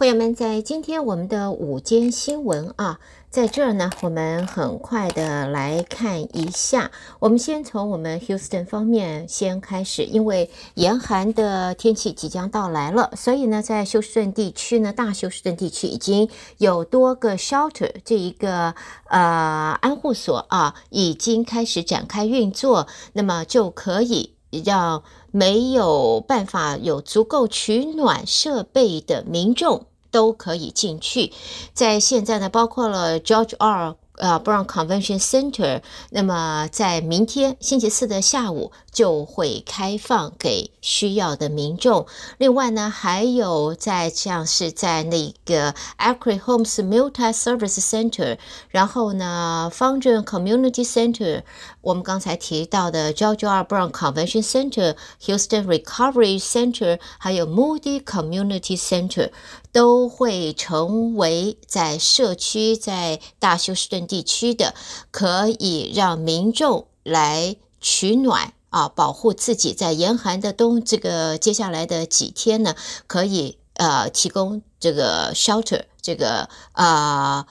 朋友们，在今天我们的午间新闻啊，在这儿呢，我们很快的来看一下。我们先从我们 Houston 方面先开始，因为严寒的天气即将到来了，所以呢，在休斯顿地区呢，大休斯顿地区已经有多个 shelter 这一个呃安护所啊，已经开始展开运作，那么就可以让没有办法有足够取暖设备的民众。都可以进去，在现在呢，包括了 George R. 呃，Brown Convention Center，那么在明天星期四的下午就会开放给需要的民众。另外呢，还有在像是在那个 Acre Homes Multi Service Center，然后呢，Foundry Community Center，我们刚才提到的 George R. Brown Convention Center，Houston Recovery Center，还有 Moody Community Center，都会成为在社区在大休斯顿。地区的可以让民众来取暖啊，保护自己在严寒的冬这个接下来的几天呢，可以呃提供这个 shelter 这个、呃、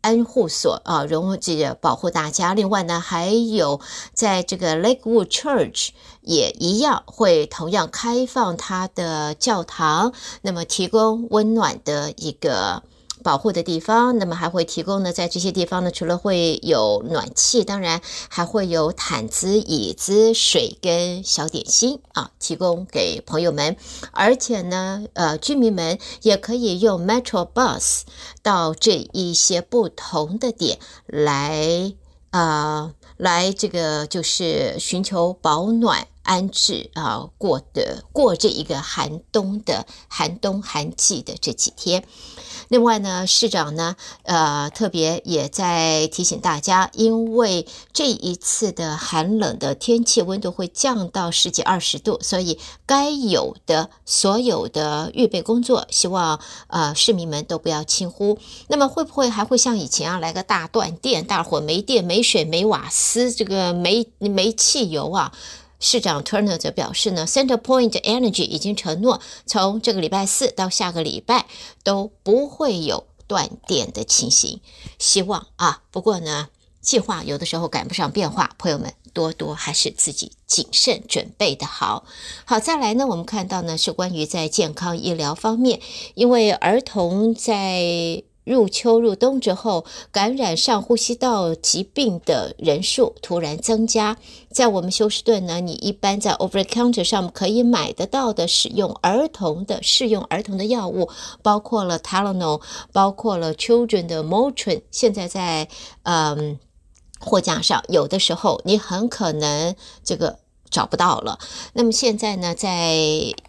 安护所啊，容这个保护大家。另外呢，还有在这个 Lakewood Church 也一样会同样开放它的教堂，那么提供温暖的一个。保护的地方，那么还会提供呢，在这些地方呢，除了会有暖气，当然还会有毯子、椅子、水跟小点心啊，提供给朋友们。而且呢，呃，居民们也可以用 Metro Bus 到这一些不同的点来啊、呃，来这个就是寻求保暖安置啊，过的过这一个寒冬的寒冬寒季的这几天。另外呢，市长呢，呃，特别也在提醒大家，因为这一次的寒冷的天气，温度会降到十几二十度，所以该有的所有的预备工作，希望呃市民们都不要轻忽。那么会不会还会像以前啊，来个大断电，大伙没电、没水、没瓦斯，这个没没汽油啊？市长 Turner 则表示呢，CenterPoint Energy 已经承诺，从这个礼拜四到下个礼拜都不会有断电的情形。希望啊，不过呢，计划有的时候赶不上变化，朋友们多多还是自己谨慎准备的好。好，再来呢，我们看到呢是关于在健康医疗方面，因为儿童在。入秋入冬之后，感染上呼吸道疾病的人数突然增加。在我们休斯顿呢，你一般在 over counter 上可以买得到的使用儿童的适用儿童的药物，包括了 Tylenol，包括了 Children 的 Motrin。现在在嗯货架上，有的时候你很可能这个。找不到了。那么现在呢，在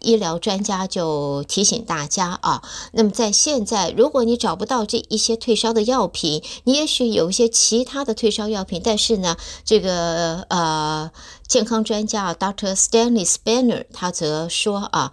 医疗专家就提醒大家啊，那么在现在，如果你找不到这一些退烧的药品，你也许有一些其他的退烧药品，但是呢，这个呃，健康专家 Dr. Stanley Spanner 他则说啊，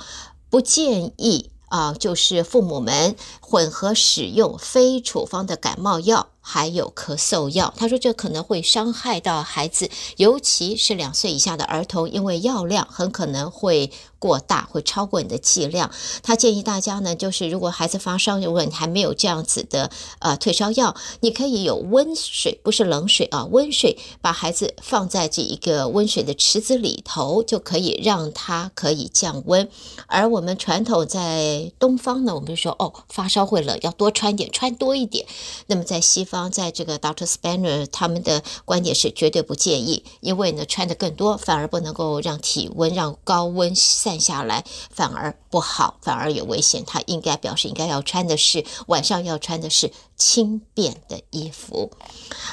不建议啊，就是父母们混合使用非处方的感冒药。还有咳嗽药，他说这可能会伤害到孩子，尤其是两岁以下的儿童，因为药量很可能会过大，会超过你的剂量。他建议大家呢，就是如果孩子发烧，如果你还没有这样子的呃退烧药，你可以有温水，不是冷水啊，温水，把孩子放在这一个温水的池子里头，就可以让他可以降温。而我们传统在东方呢，我们就说哦，发烧会冷，要多穿点，穿多一点。那么在西方。在这个 Dr. Spanner 他们的观点是绝对不建议，因为呢穿的更多反而不能够让体温让高温散下来，反而不好，反而有危险。他应该表示应该要穿的是晚上要穿的是轻便的衣服。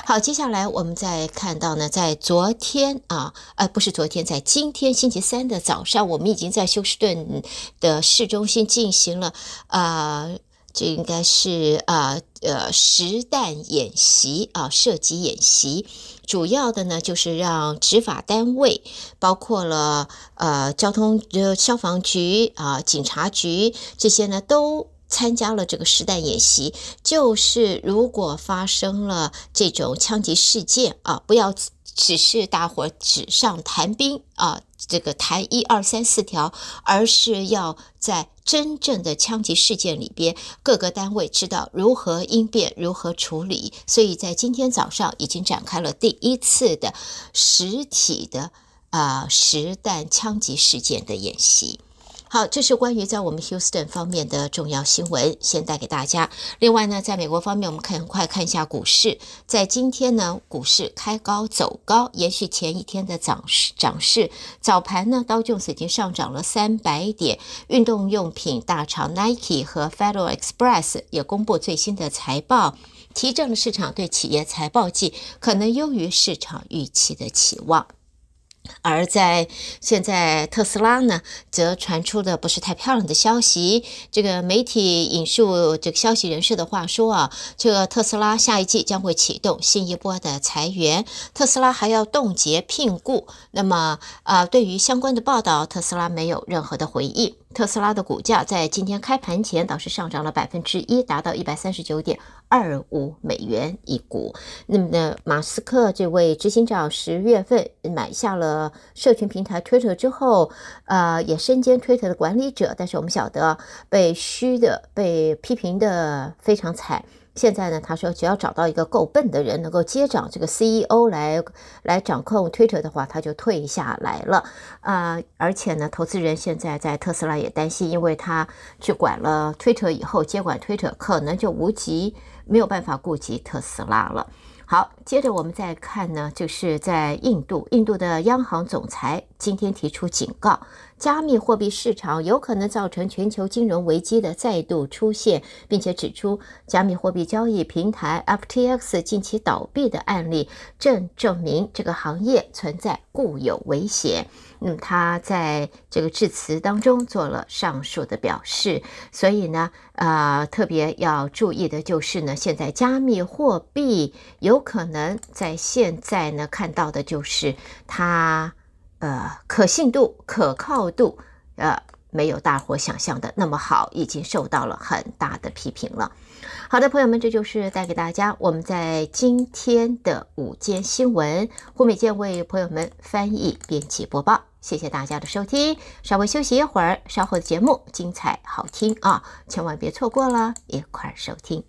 好，接下来我们再看到呢，在昨天啊，呃，不是昨天，在今天星期三的早上，我们已经在休斯顿的市中心进行了啊。这应该是啊呃实弹演习啊射击演习，主要的呢就是让执法单位，包括了呃交通呃消防局啊警察局这些呢都参加了这个实弹演习，就是如果发生了这种枪击事件啊，不要只是大伙纸上谈兵啊。这个谈一二三四条，而是要在真正的枪击事件里边，各个单位知道如何应变、如何处理。所以在今天早上已经展开了第一次的实体的啊、实弹枪击事件的演习。好，这是关于在我们 Houston 方面的重要新闻，先带给大家。另外呢，在美国方面，我们可以很快看一下股市。在今天呢，股市开高走高，延续前一天的涨势。涨势早盘呢，道琼斯已经上涨了三百点。运动用品大厂 Nike 和 Federal Express 也公布最新的财报，提振了市场对企业财报季可能优于市场预期的期望。而在现在，特斯拉呢，则传出的不是太漂亮的消息。这个媒体引述这个消息人士的话说啊，这个特斯拉下一季将会启动新一波的裁员，特斯拉还要冻结聘雇。那么啊，对于相关的报道，特斯拉没有任何的回应。特斯拉的股价在今天开盘前倒是上涨了百分之一，达到一百三十九点二五美元一股。那么呢，马斯克这位执行长十月份买下了社群平台 Twitter 之后，呃，也身兼 Twitter 的管理者。但是我们晓得，被虚的、被批评的非常惨。现在呢，他说只要找到一个够笨的人能够接掌这个 CEO 来来掌控 Twitter 的话，他就退下来了啊、而且呢，投资人现在在特斯拉也担心，因为他去管了 Twitter 以后，接管 Twitter 可能就无及没有办法顾及特斯拉了。好，接着我们再看呢，就是在印度，印度的央行总裁今天提出警告。加密货币市场有可能造成全球金融危机的再度出现，并且指出，加密货币交易平台 FTX 近期倒闭的案例，正证明这个行业存在固有危险。嗯，他在这个致辞当中做了上述的表示。所以呢，呃，特别要注意的就是呢，现在加密货币有可能在现在呢看到的就是它。呃，可信度、可靠度，呃，没有大伙想象的那么好，已经受到了很大的批评了。好的，朋友们，这就是带给大家我们在今天的午间新闻。胡美健为朋友们翻译、编辑、播报，谢谢大家的收听。稍微休息一会儿，稍后的节目精彩好听啊，千万别错过了，一块儿收听。